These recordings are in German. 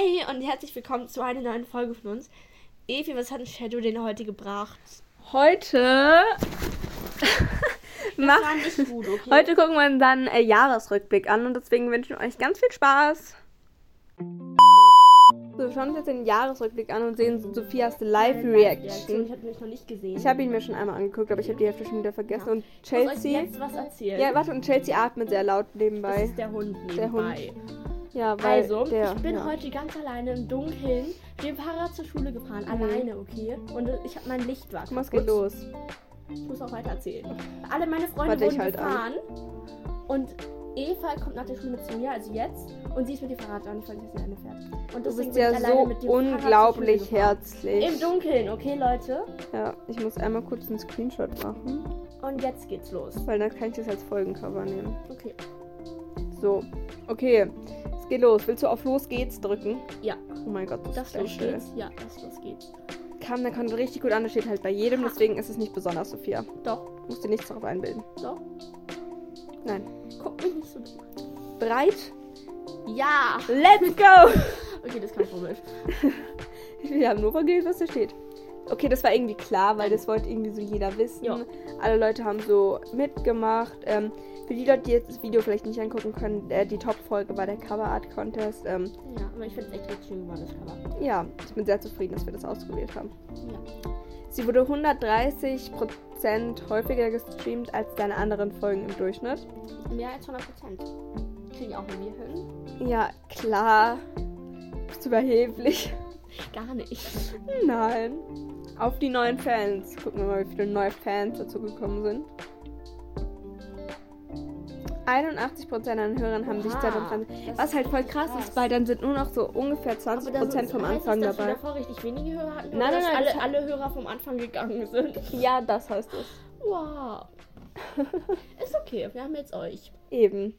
Hey und herzlich willkommen zu einer neuen Folge von uns. Evi, was hat Shadow denn heute gebracht? Heute. Das nicht gut, okay? Heute gucken wir uns dann äh, Jahresrückblick an und deswegen wünschen wir euch ganz viel Spaß. So, wir schauen uns jetzt den Jahresrückblick an und sehen Sophias Ich Live-Reaction. habe mich noch nicht gesehen. Ich habe ihn mir schon einmal angeguckt, aber ich habe die Hälfte schon wieder vergessen. Und Ich muss euch Chelsea. jetzt was erzählen. Ja, warte, und Chelsea atmet sehr laut das nebenbei. ist der Hund nebenbei. Der Hund. Ja, weil Also, der. ich bin ja. heute ganz alleine im Dunkeln mit dem Fahrrad zur Schule gefahren. Mhm. Alleine, okay? Und ich habe mein Licht war kaputt. geht los. Ich muss auch weiter erzählen. Alle meine Freunde Warte, wurden halt an. gefahren. Und Eva kommt nach der Schule mit zu mir, also jetzt. Und sie ist mit dem Fahrrad da und ich wollte, dass sie eine fährt. Und Du bist ja so unglaublich herzlich. Im Dunkeln, okay, Leute? Ja, ich muss einmal kurz einen Screenshot machen, Und jetzt geht's los. weil dann kann ich das als Folgencover nehmen. Okay. So, okay, es geht los. Willst du auf Los geht's drücken? Ja, Oh mein Gott, das, das ist los still. geht's. Ja, das los geht's. Kam, der kommt richtig gut an. Das steht halt bei jedem, deswegen ist es nicht besonders, Sophia. Doch, musst dir nichts darauf einbilden. doch. Nein. Guck mich nicht so. Bereit? Ja! Let's go! Okay, das kam komisch. Wir haben nur vergessen, was da steht. Okay, das war irgendwie klar, weil das wollte irgendwie so jeder wissen. Ja. Alle Leute haben so mitgemacht. Ähm, für die Leute, die jetzt das Video vielleicht nicht angucken können, äh, die Top-Folge war der Cover Art Contest. Ähm, Ja, aber ich finde es echt richtig schön geworden, das Cover. ja, ich bin sehr zufrieden, dass wir das ausgewählt haben. Ja. Sie wurde 130% häufiger gestreamt als deine anderen Folgen im Durchschnitt. Mehr als 100 Prozent. Kriegen auch wir hin. Ja, klar. Bist du überheblich? Gar nicht. Nein. Auf die neuen Fans. Gucken wir mal, wie viele neue Fans dazu gekommen sind. 81% an Hörern haben sich Oha, 2020. das Was halt voll krass, krass. ist, weil dann sind nur noch so ungefähr 20% vom heißt Anfang das, dass dabei. wir davor richtig wenige Hörer hatten? Nein, nein, dass nein, das Alle, alle Hörer vom Anfang gegangen sind. Ja, das heißt es. Wow. Ist okay, wir haben jetzt euch. Eben.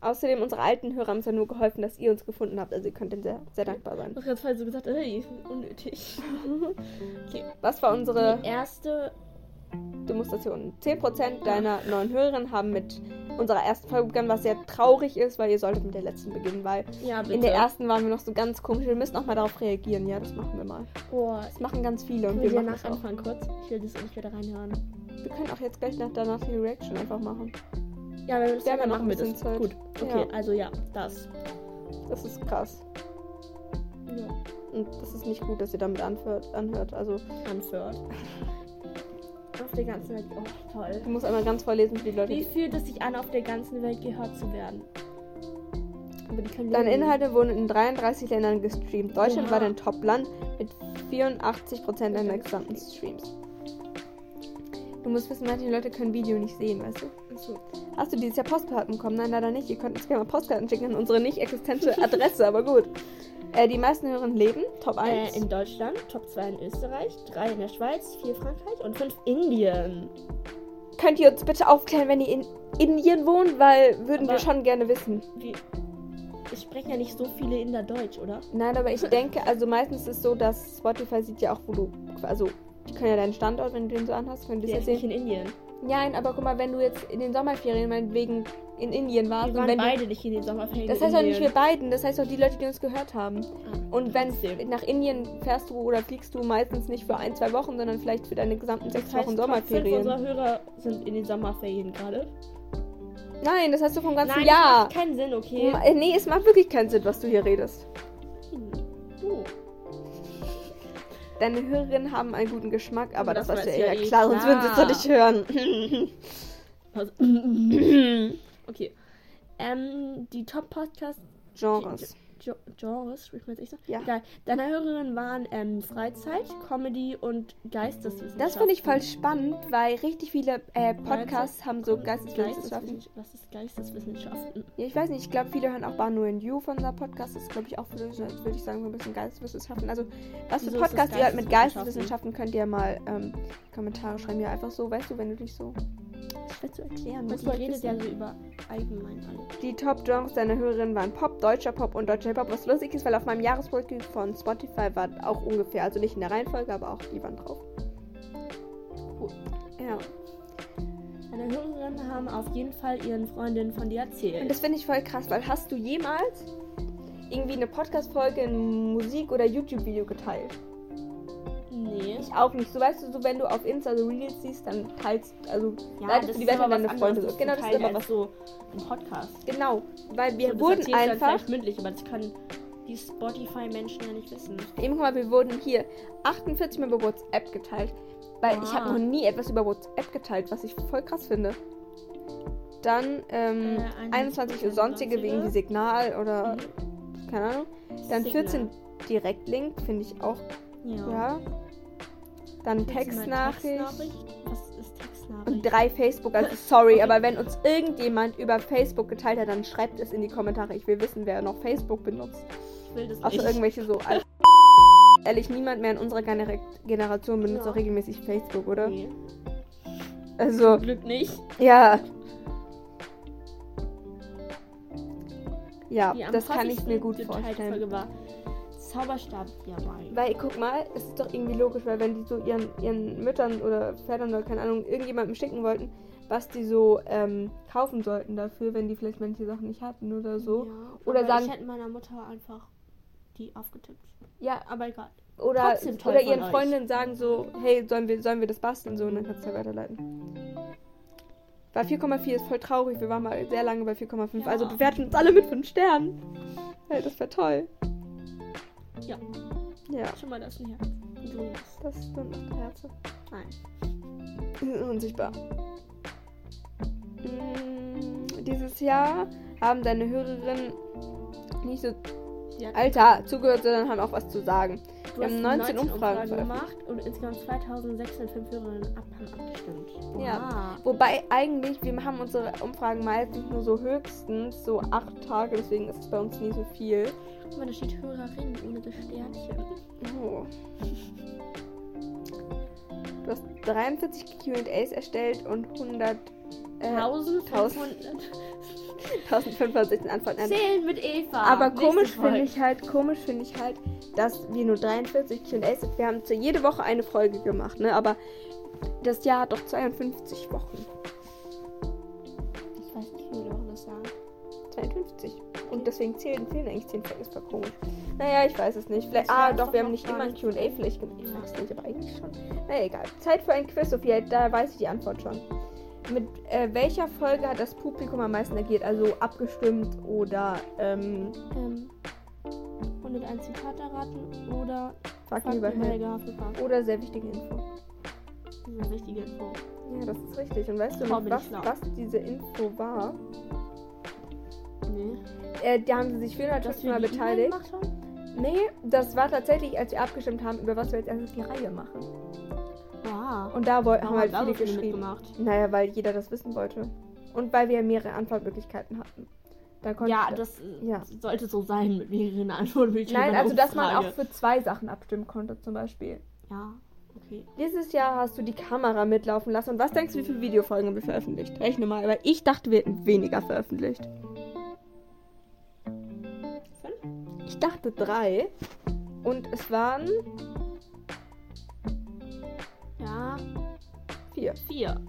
Außerdem, unsere alten Hörer haben es ja nur geholfen, dass ihr uns gefunden habt. Also ihr könnt denen sehr, sehr dankbar sein. Ich habe jetzt so gesagt, ey, unnötig. Okay. Was war unsere Die erste. Demonstration? 10% deiner neuen Hörerinnen haben mit unserer ersten Folge begonnen, was sehr traurig ist, weil ihr solltet mit der letzten beginnen, weil Ja, in der ersten waren wir noch so ganz komisch. Wir müssen auch mal darauf reagieren. Ja, das machen wir mal. Oh, Das machen ganz viele und wir wir machen das anfangen kurz? Ich will das nicht wieder reinhören. Wir können auch jetzt gleich nach danach die Reaction einfach machen. Ja, wenn wir das selber machen, wir das. Zeit. Gut. Okay, Ja. also ja, das. Das ist krass. Ja. Und das ist nicht gut, dass ihr damit anhört. anhört. Also, Anführt. Auf der ganzen Welt. Oh, toll. du musst einmal ganz vorlesen für die Leute. Wie fühlt es sich an, auf der ganzen Welt gehört zu werden? Aber die können Deine. Inhalte wurden in 33 Ländern gestreamt. Deutschland Oha. war dein Top-Land mit 84% deiner gesamten Streams. Du musst wissen, manche Leute können Video nicht sehen, weißt du? Achso. Hast du dieses Jahr Postkarten bekommen? Nein, leider nicht. Ihr könnt uns gerne mal Postkarten schicken an unsere nicht existente Adresse, aber gut. Äh, die meisten Hörerinnen leben, Top 1. Äh, in Deutschland, Top 2 in Österreich, 3 in der Schweiz, 4 Frankreich und 5 Indien. Könnt ihr uns bitte aufklären, wenn ihr in Indien wohnt, weil würden wir Aber- schon gerne wissen. Wie? Es sprechen ja nicht so viele Inder Deutsch, oder? Nein, aber ich denke, also meistens ist es so, dass Spotify sieht ja auch, wo du, also die können ja deinen Standort, wenn du den so anhast, können die ja nicht sehen. in Indien. Nein, aber guck mal, wenn du jetzt in den Sommerferien meinetwegen in Indien warst Wir und waren wenn du, beide nicht in den Sommerferien. das heißt auch nicht wir beiden, das heißt auch die Leute, die uns gehört haben. Ah, Und wenn nach Indien fährst du oder fliegst du meistens nicht für ein, zwei Wochen, sondern vielleicht für deine gesamten sechs Das heißt, Wochen Sommerferien. unserer Hörer sind in den Sommerferien gerade. Nein, das heißt du vom ganzen Nein, Jahr. das macht keinen Sinn, okay? Äh, Nee, es macht wirklich keinen Sinn, was du hier redest. Du. Deine Hörerinnen haben einen guten Geschmack, aber das, Das weiß ja, ja eh klar, sonst würden sie es doch nicht hören. Okay. Ähm, die Top-Podcast Genres. Jo- Genres, spricht man jetzt echt so? Ja. Egal. Deine Hörerinnen waren ähm, Freizeit, Comedy und Geisteswissenschaften. Das finde ich voll spannend, weil richtig viele äh, Podcasts haben so Geisteswissenschaften. Was ist Geisteswissenschaften? Ja, ich weiß nicht, ich glaube, viele hören auch Banu and You von unserem Podcast. Das ist, glaube ich, auch für, so, würde ich sagen, so ein bisschen Geisteswissenschaften. Also, was für Podcasts ihr halt mit Geisteswissenschaften? Geisteswissenschaften könnt ihr mal ähm, Kommentare schreiben. Ja, einfach so, weißt du, wenn du dich so. Schwer zu erklären. Muss die man redet ja so über allgemein alles. Die Top-Genres deiner Hörerinnen waren Pop, deutscher Pop und deutscher Hip-Hop. Was lustig ist, weil auf meinem Jahresrückblick von Spotify war auch ungefähr, also nicht in der Reihenfolge, aber auch die waren drauf. Cool. Ja. Deine Hörerinnen haben auf jeden Fall ihren Freundinnen von dir erzählt. Und das finde ich voll krass, weil hast du jemals irgendwie eine Podcast-Folge, ein Musik- oder YouTube-Video geteilt? Ich auch nicht. So weißt du, so wenn du auf Insta so Reels siehst, dann teilst also Ja, leitest das du die Welt an deine Freunde. So. Genau, das ist aber was. so ein Podcast. Genau, weil wir So, wurden dann einfach. vielleicht mündlich, aber das können die Spotify-Menschen ja nicht wissen. Eben, guck mal, wir wurden hier 48 Mal über WhatsApp geteilt. Weil ich habe Ah. noch nie etwas über WhatsApp geteilt, was ich voll krass finde. Dann ähm, Äh, 21 Uhr sonstige wegen die Signal oder keine Ahnung. Dann Signal. 14 Direktlink, finde ich auch, Ja. ja. Dann Textnachricht. Was ist Textnachricht? Und drei Facebook, also sorry, Okay. aber wenn uns irgendjemand über Facebook geteilt hat, dann schreibt es in die Kommentare. Ich will wissen, wer noch Facebook benutzt. ich will das Außer nicht. irgendwelche so. Al Ehrlich, niemand mehr in unserer Gener Generation benutzt Ja. auch regelmäßig Facebook, oder? Nee. Also, Zum Glück nicht. ja. Ja, das kann ich mir gut vorstellen. War Zauberstab Jamai. Weil, guck mal, es ist doch irgendwie logisch, weil wenn die so ihren, ihren Müttern oder Vätern oder keine Ahnung, irgendjemandem schicken wollten, was die so ähm, kaufen sollten dafür, wenn die vielleicht manche Sachen nicht hatten oder so. Ja, Oder sagen- Ich hätte meiner Mutter einfach die aufgetippt. Ja, Aber egal. oder, oder ihren. Freundinnen sagen so, hey, sollen wir, sollen wir das basteln? So, und dann kannst du ja weiterleiten. Bei 4,4 ist voll traurig. Wir waren mal sehr lange bei 4,5. Ja. Also bewerten uns alle mit 5 Sternen. Hey, das wäre toll. Ja. Ja, Schon mal das ein Herz. Ein grünes. das sind noch Herze. Nein. Die sind unsichtbar. Mm, Dieses Jahr haben deine Hörerinnen nicht so Ja. Alter zugehört, sondern haben auch was zu sagen. Du Wir hast haben 19 Umfragen gemacht und insgesamt 2605 Hörerinnen ab haben abgestimmt. Ja. Wobei eigentlich, wir haben unsere Umfragen meistens nur so höchstens so acht Tage, deswegen ist es bei uns nie so viel. Guck mal, da steht Hörerin ohne das Sternchen. Oh. Du hast 43 QAs erstellt und 100. Äh, 1500. 1045 Antworten. Zählen mit Eva. Aber komisch finde ich halt, komisch finde ich halt, dass wir nur 43 QAs, wir haben zu jede Woche eine Folge gemacht, ne? Aber das Jahr hat doch 52 Wochen. Ich weiß nicht, wie viele Wochen das sagen. 52. Und deswegen zählen, fehlen eigentlich 10 Folgen. Ist voll komisch. Naja, ich weiß es nicht. Vielleicht, ah, Jahr doch, wir haben nicht immer ein QA. Vielleicht Ja. es nicht, aber eigentlich schon. Naja, egal. Zeit für ein Quiz, Sophia. Da weiß ich die Antwort schon. Mit äh, welcher Folge hat das Publikum am meisten agiert? Also abgestimmt oder ähm, Ähm, 101 Zitate erraten oder Fakten über. Helga. Oder sehr wichtige Info. Das ist eine wichtige Info. Ja, das ist richtig. Und weißt du noch, was, was diese Info war? Nee. Äh, da haben sie sich Dass 450 wir Mal beteiligt. Nee, das war tatsächlich, als wir abgestimmt haben, über was wir jetzt erst die Reihe machen. Ah. Und da woll- haben halt viele geschrieben. Naja, weil jeder das wissen wollte. Und weil wir mehrere Antwortmöglichkeiten hatten. Da Ja, das äh, Ja. sollte so sein mit mehreren Antwortmöglichkeiten. Nein, also dass man auch für zwei Sachen abstimmen konnte, zum Beispiel. Ja, okay. Dieses Jahr hast du die Kamera mitlaufen lassen. Und was denkst du, wie viele Videofolgen haben wir veröffentlicht? Rechne mal, weil ich dachte, wir hätten weniger veröffentlicht. Fünf? Ich dachte drei. Und es waren vier. vier.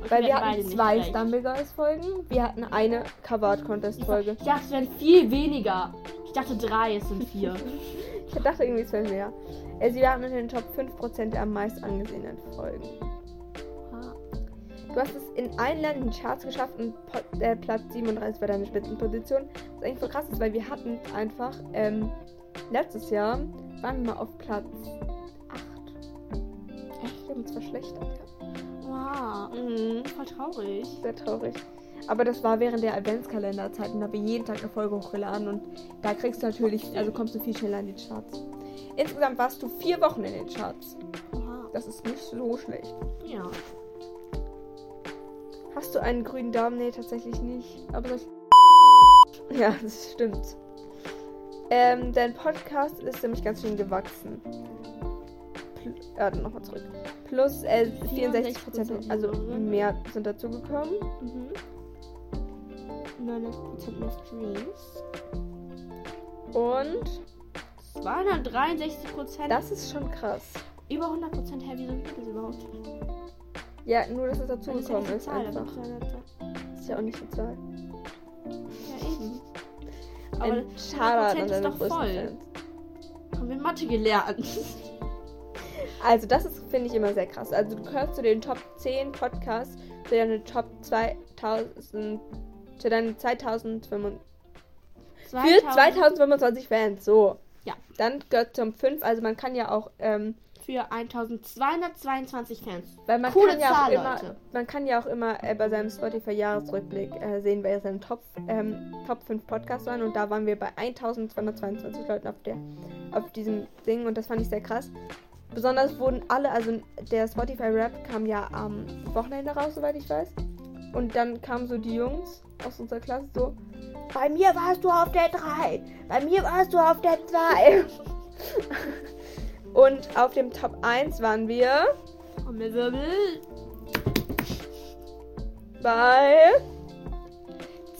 Okay, Weil wir hatten zwei. Stumbleguys-Folgen. Wir hatten eine Cover-Art-Contest-Folge. Ich dachte, es wären viel weniger. Ich dachte drei, es sind vier. Ich dachte irgendwie, es wären mehr. Äh, Sie waren in den Top 5% der am meist angesehenen Folgen. Ah. Du hast es in allen Ländern in Charts geschafft und äh, Platz 37 war deine Spitzenposition. Was eigentlich voll krass ist, weil wir hatten einfach ähm, letztes Jahr waren wir mal auf Platz 8. Echt? Wir haben uns verschlechtert. Mhm. Voll traurig. Sehr traurig. Aber das war während der Adventskalenderzeit und da haben wir jeden Tag eine Folge hochgeladen und da kriegst du natürlich, also kommst du viel schneller in die Charts. Insgesamt warst du vier Wochen in den Charts. Wow. Das ist nicht so schlecht. Ja. Hast du einen grünen Daumen? Nee, tatsächlich nicht. Aber das. Ja, das stimmt. Ähm, dein Podcast ist nämlich ganz schön gewachsen. Pl dann nochmal zurück. Plus äh, 64 Prozent, also mehr sind dazugekommen. Mhm. 900% mehr Streams. Und 263%. das ist schon krass. über 100% her. Wieso geht das überhaupt? Ja, nur dass es Das ist ja dazugekommen ist. Einfach. aber 200. Ist ja auch nicht die Zahl. Ja, eben. Aber Shoutout 100% an ist doch voll. Fans. haben wir Mathe gelernt. Also das ist, finde ich, immer sehr krass. Also du gehörst zu den Top 10 Podcasts für deine Top 2000, für deine 2025, für 2025 Fans, so. Ja. Dann gehört zum 5, also man kann ja auch, ähm, Für 1222 Fans. weil man Coole kann ja Zahl, auch immer, Leute. man kann ja auch immer äh, bei seinem Spotify-Jahresrückblick äh, sehen, wer seine Top, ähm, Top 5 Podcasts waren und da waren wir bei 1222 Leuten auf der, auf diesem Ding und das fand ich sehr krass. Besonders wurden alle, also der Spotify-Rap kam ja am Wochenende raus, soweit ich weiß. Und dann kamen so die Jungs aus unserer Klasse so, bei mir warst du auf der 3, bei mir warst du auf der 2. Und auf dem Top 1 waren wir Trommelwirbel. bei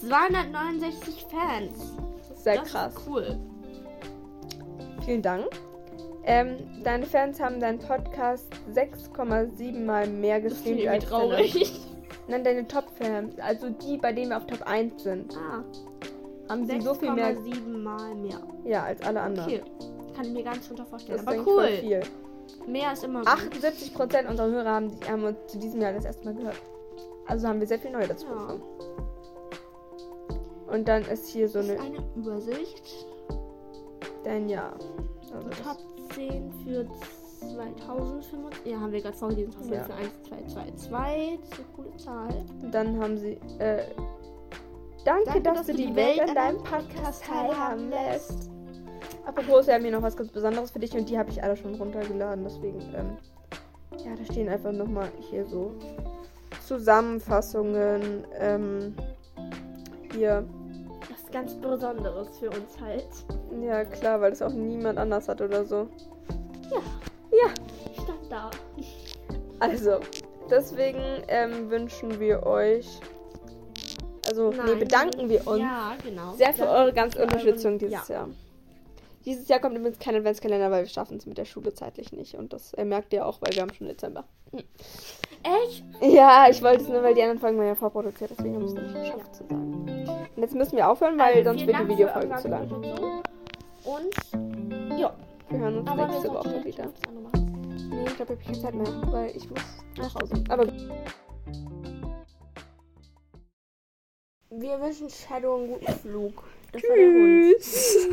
269 Fans. Sehr das krass. Cool. Vielen Dank. Ähm, deine Fans haben deinen Podcast 6,7 mal mehr gestreamt als traurig. Deine, nein, deine Top-Fans, also die, bei denen wir auf Top 1 sind, Ah, haben sie so viel mehr, 6,7 mal mehr. ja, als alle anderen. Okay. Kann ich mir gar nicht drunter vorstellen. Das Aber cool. viel. Mehr ist immer gut. 78% unserer Hörer haben, haben uns zu diesem Jahr das erste Mal gehört. Also haben wir sehr viel neu dazu Ja. bekommen. Und dann ist hier so Das ist eine, eine Übersicht. dein Jahr. Also Top 10 für 2025. Ja, haben wir gerade vorgelesen. 10 Ja. für 1, 2, 2, 2. Das ist eine coole Zahl. Dann haben sie, äh, danke, dass, du die Welt an deinem Podcast teilhaben lässt. Apropos, wir haben hier noch was ganz Besonderes für dich und die habe ich alle schon runtergeladen. Deswegen, ähm, ja, da stehen einfach nochmal hier so Zusammenfassungen. Ähm, hier, ganz Besonderes für uns halt. ja klar, weil das auch niemand anders hat oder so. Stand da. Also, deswegen ähm, wünschen wir euch, also, nee, Nein. bedanken wir uns Ja, genau. sehr für eure ganze Unterstützung dieses ja. Jahr. Dieses Jahr kommt übrigens kein Adventskalender, weil wir schaffen es mit der Schule zeitlich nicht. Und das äh, merkt ihr auch, weil wir haben schon Dezember. Echt? Ja, ich wollte es nur, weil die anderen Folgen waren ja vorproduziert, deswegen haben wir es nicht geschafft zu sagen. Jetzt müssen wir aufhören, weil Also, sonst wird die Videofolge zu lang. Und ja, Wir hören uns aber nächste Woche wieder. Nee, ich glaube, ich habe keine Zeit mehr, weil ich muss nach Hause. Aber Wir wünschen Shadow einen guten Flug. Das tschüss.